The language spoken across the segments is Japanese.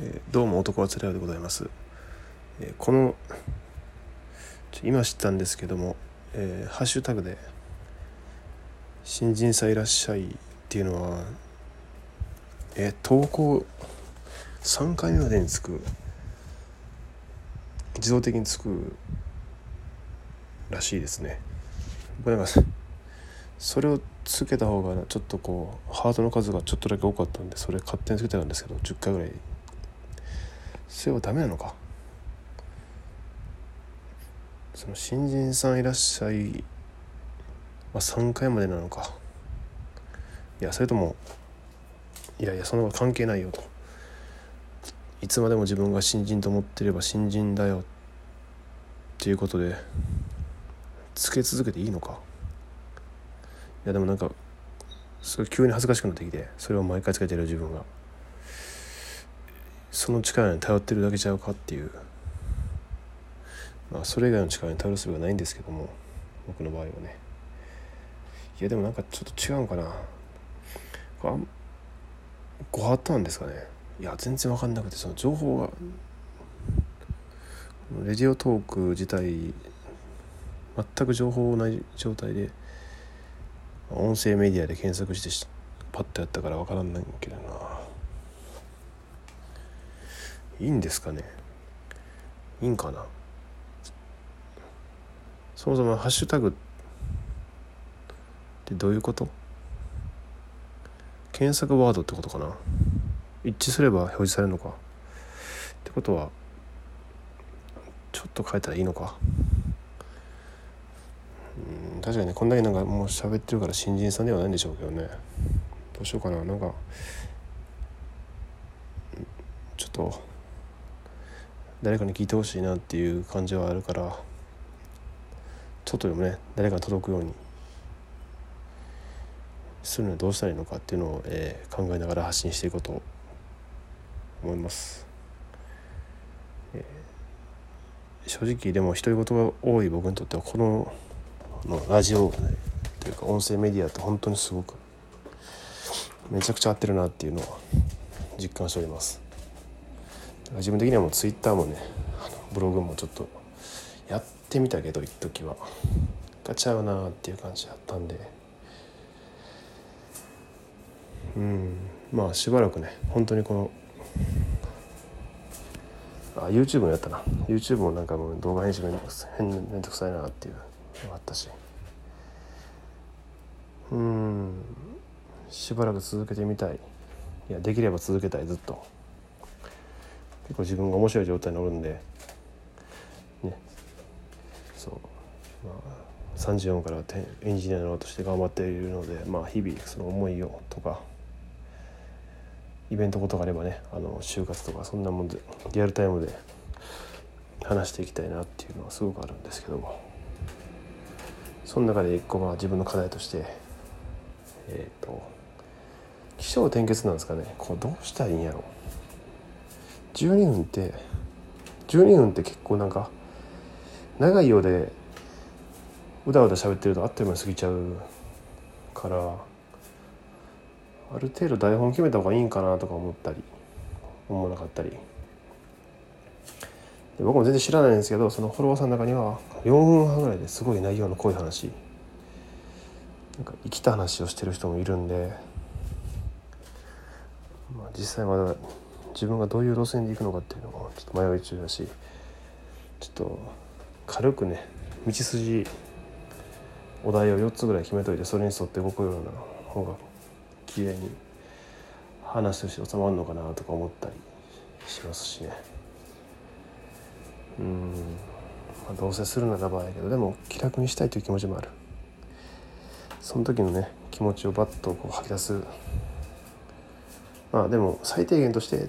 えどうも男はつらいでございます、えこの今知ったんですけども、えハッシュタグで「新人さんいらっしゃい」っていうのはえ投稿3回目までにつく自動的につくらしいですね。僕なんかそれをつけた方がちょっとこうハートの数がちょっとだけ多かったんでそれ勝手につけてたんですけど10回ぐらいそれはダメなのか？その新人さんいらっしゃいは3回までなのか？いやそれともいやいやそんなこと関係ないよと。いつまでも自分が新人と思ってれば新人だよっていうことでつけ続けていいのか？いやでもなんかすごい急に恥ずかしくなってきてそれを毎回つけてる自分が。その力に頼ってるだけちゃうかっていう。まあそれ以外の力に頼るすべがないんですけども僕の場合はね。いやでもなんかちょっと違うんかな。あご法度なんですかね。いや全然分かんなくてその情報が。レディオトーク自体全く情報ない状態で音声メディアで検索してしパッとやったから分からんないけどな。いいんですかね？いいんかな？そもそもハッシュタグってどういうこと？検索ワードってことかな？一致すれば表示されるのか？ってことはちょっと変えたらいいのか？うん確かにねこんだけなんかもう喋ってるから新人さんではないんでしょうけどね。どうしようかな。なんかちょっと誰かに聞いてほしいなっていう感じはあるからちょっとでもね誰かに届くようにするにはどうしたらいいのかっていうのを、えー考えながら発信していこうと思います、えー正直でも独り言が多い僕にとってはこののラジオ、ね、というか音声メディアって本当にすごくめちゃくちゃ合ってるなっていうのは実感しております。自分的にはもうツイッターもねブログもちょっとやってみたけど一時は。ガチャうなっていう感じだったんで。うん。まあしばらくね本当にこのあ YouTube もやったな。YouTube もなんかもう動画編集めんどくさいめんどくさいなっていうのがあったし。うん。しばらく続けてみたい。いやできれば続けたいずっと。結構自分が面白い状態におるんでね。そう。まあ34からエンジニアとして頑張っているのでまあ日々その思いをとかイベントことがあればねあの就活とかそんなもんでリアルタイムで話していきたいなっていうのはすごくあるんですけども。その中で一個まあ自分の課題としてえっ、と起承転結なんですかね。こうどうしたらいいんやろう。12分って12分って結構なんか長いようでうだうだ喋ってるとあっという間に過ぎちゃうからある程度台本決めた方がいいんかなとか思ったり思わなかったり。で僕も全然知らないんですけどそのフォロワーさんの中には4分半ぐらいですごい内容の濃い話なんか生きた話をしてる人もいるんで、まあ、実際まだ自分がどういう路線で行くのかっていうのもちょっと迷い中だしちょっと軽くね道筋お題を4つぐらい決めといてそれに沿って動くような方が綺麗に話として収まるのかなとか思ったりしますしね。うん、まあ、どうせするならばやけどでも気楽にしたいという気持ちもある。その時のね気持ちをバッとこう吐き出す。まあでも最低限として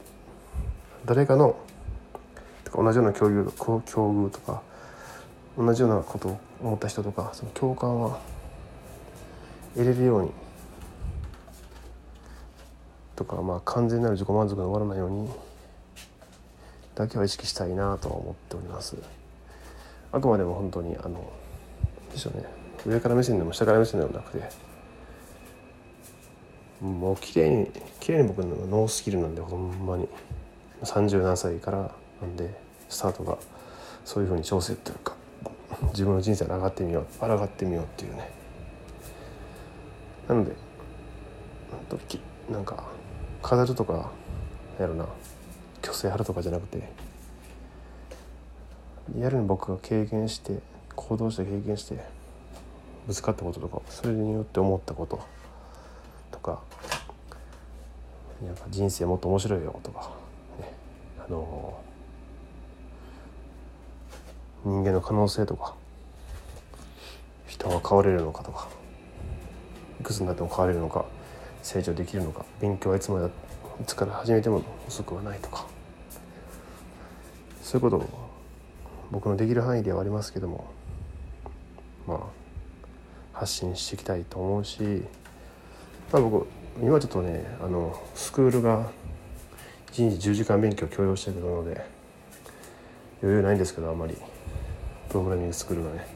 誰かの同じような境遇境遇とか同じようなことを思った人とかその共感は得れるようにとかまあ完全なる自己満足が終わらないようにだけは意識したいなとは思っております。あくまでも本当にあのでしょうね。上から目線でも下から目線でもなくてもう綺麗に綺麗に僕のノースキルなんでほんまに。30何歳からなんでスタートがそういうふうに調整というか自分の人生に上がってみよう抗ってみようっていうね。なのでなんか飾るとかやろな。虚勢張るとかじゃなくてリアルに僕が経験して行動して経験してぶつかったこととかそれによって思ったこととかなんか人生もっと面白いよとか、の人間の可能性とか人は変われるのかとかいくつになっても変われるのか成長できるのか勉強はいつまでいつから始めても遅くはないとかそういうことを僕のできる範囲ではありますけどもまあ発信していきたいと思うし、まあ、僕今ちょっとねあのスクールが1日10時間勉強強要してるので余裕ないんですけどあんまり。プログラミングスクールがね。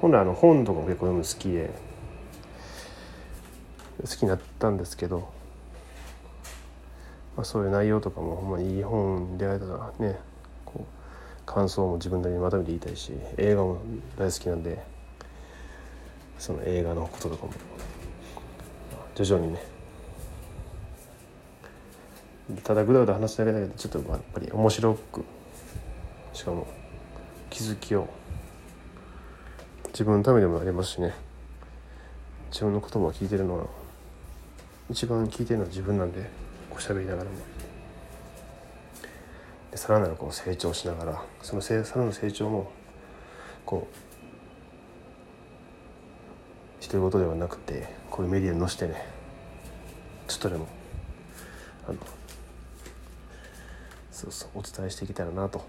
本来あの本とかも結構読む好きで好きになったんですけど、まあ、そういう内容とかもほんまにいい本に出会えたらねこう感想も自分なりにまとめて言いたいし映画も大好きなんでその映画のこととかも徐々にねただぐだぐだ話すだけだけどちょっとやっぱり面白くしかも気づきを自分のためでもありますしね。自分の言葉を聞いてるのは一番聞いてるのは自分なんでおしゃべりながらも。でさらなるこう成長しながらそのせさらなる成長もこう独り言ではなくてこういうメディアに載せてねちょっとでもあのそうそうお伝えしていけたらなと。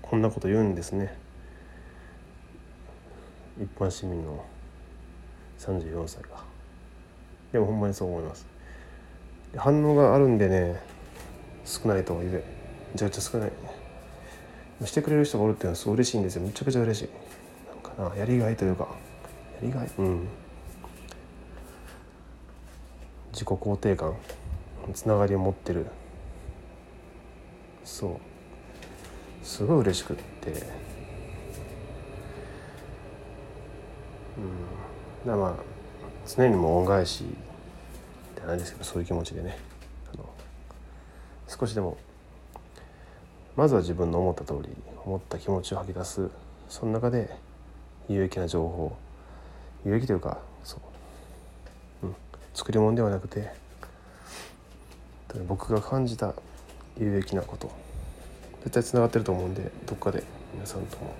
こんなこと言うんですね。一般市民の34歳が。でもほんまにそう思います。反応があるんでね少ないとはいえめちゃくちゃ少ない。してくれる人がおるっていうのはすごい嬉しいんですよ。めちゃくちゃ嬉しい。なんかなやりがいというか。やりがい。うん。自己肯定感。つながりを持ってる。そう。すごい嬉しくって。うん。だまあ常にも恩返しじゃないですけどそういう気持ちでね。少しでもまずは自分の思った通り思った気持ちを吐き出す。その中で有益な情報有益というかそう、うん、作り物ではなくて僕が感じた有益なこと絶対つながってると思うんでどっかで皆さんとも。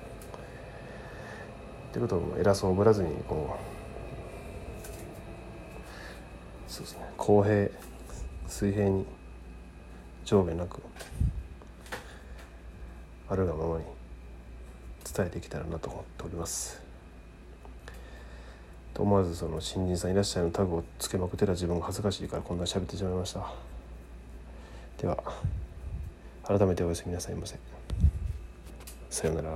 ってことを偉そうぶらずにこうそうですね公平水平に上下なくあるがままに伝えていけたらなと思っております。と思わずその新人さんいらっしゃいのタグをつけまくってた自分が恥ずかしいからこんなに喋ってしまいましたでは改めておやすみなさいませ。さようなら。